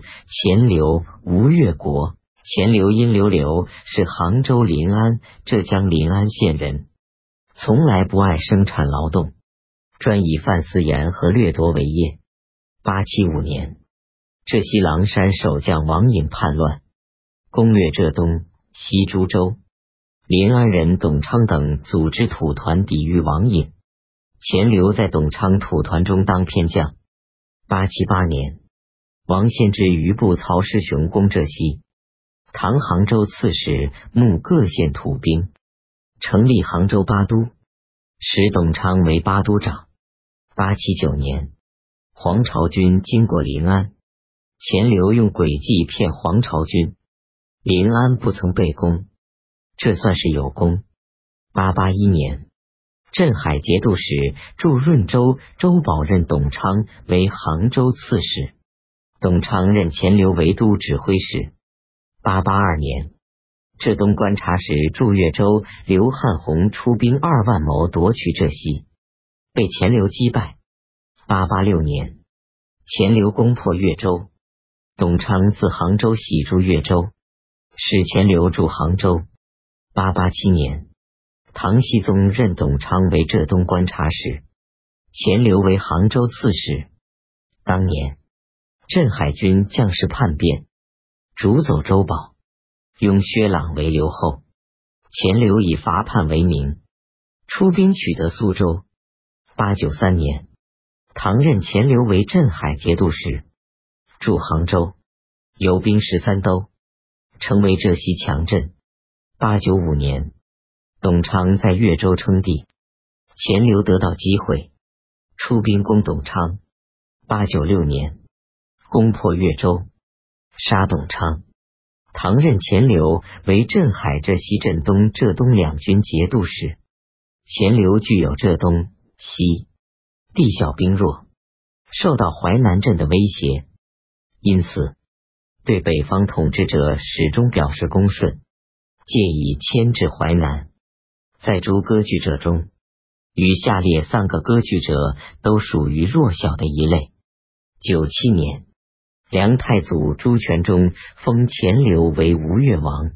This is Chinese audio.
钱流，吴越国。钱流殷流流是杭州临安（浙江临安县人，从来不爱生产劳动，专以贩私盐和掠夺为业。八七五年，浙西狼山守将王隐叛乱，攻略浙东、西株洲。临安人董昌等组织土团抵御王隐，钱流在董昌土团中当偏将。八七八年，王献之余部曹师雄攻浙西。唐杭州刺史募各县土兵，成立杭州八都，使董昌为八都长。八七九年，黄巢军经过临安，钱镠用诡计骗黄巢军，临安不曾被攻，这算是有功。八八一年，镇海节度使驻润州周保任董昌为杭州刺史，董昌任钱镠为都指挥使。八八二年，浙东观察使驻越州刘汉宏出兵二万谋夺取浙西，被钱镠击败。八八六年，钱镠攻破越州，董昌自杭州喜驻越州，使钱镠驻杭州。八八七年，唐僖宗任董昌为浙东观察使，钱镠为杭州刺史。当年，镇海军将士叛变。逐走周保，拥薛朗为留后。钱镠以伐叛为名，出兵取得苏州。八九三年，唐任钱镠为镇海节度使，驻杭州，有兵十三都，成为浙西强镇。八九五年，董昌在越州称帝，钱镠得到机会，出兵攻董昌。八九六年，攻破越州。杀董昌，唐任钱镠为镇海、浙西、镇东、浙东两军节度使。钱镠具有浙东、西地小兵弱，受到淮南镇的威胁，因此对北方统治者始终表示恭顺，借以牵制淮南。在诸割据者中，与下列三个割据者都属于弱小的一类。九七年。梁太祖朱全忠封钱镠为吴越王。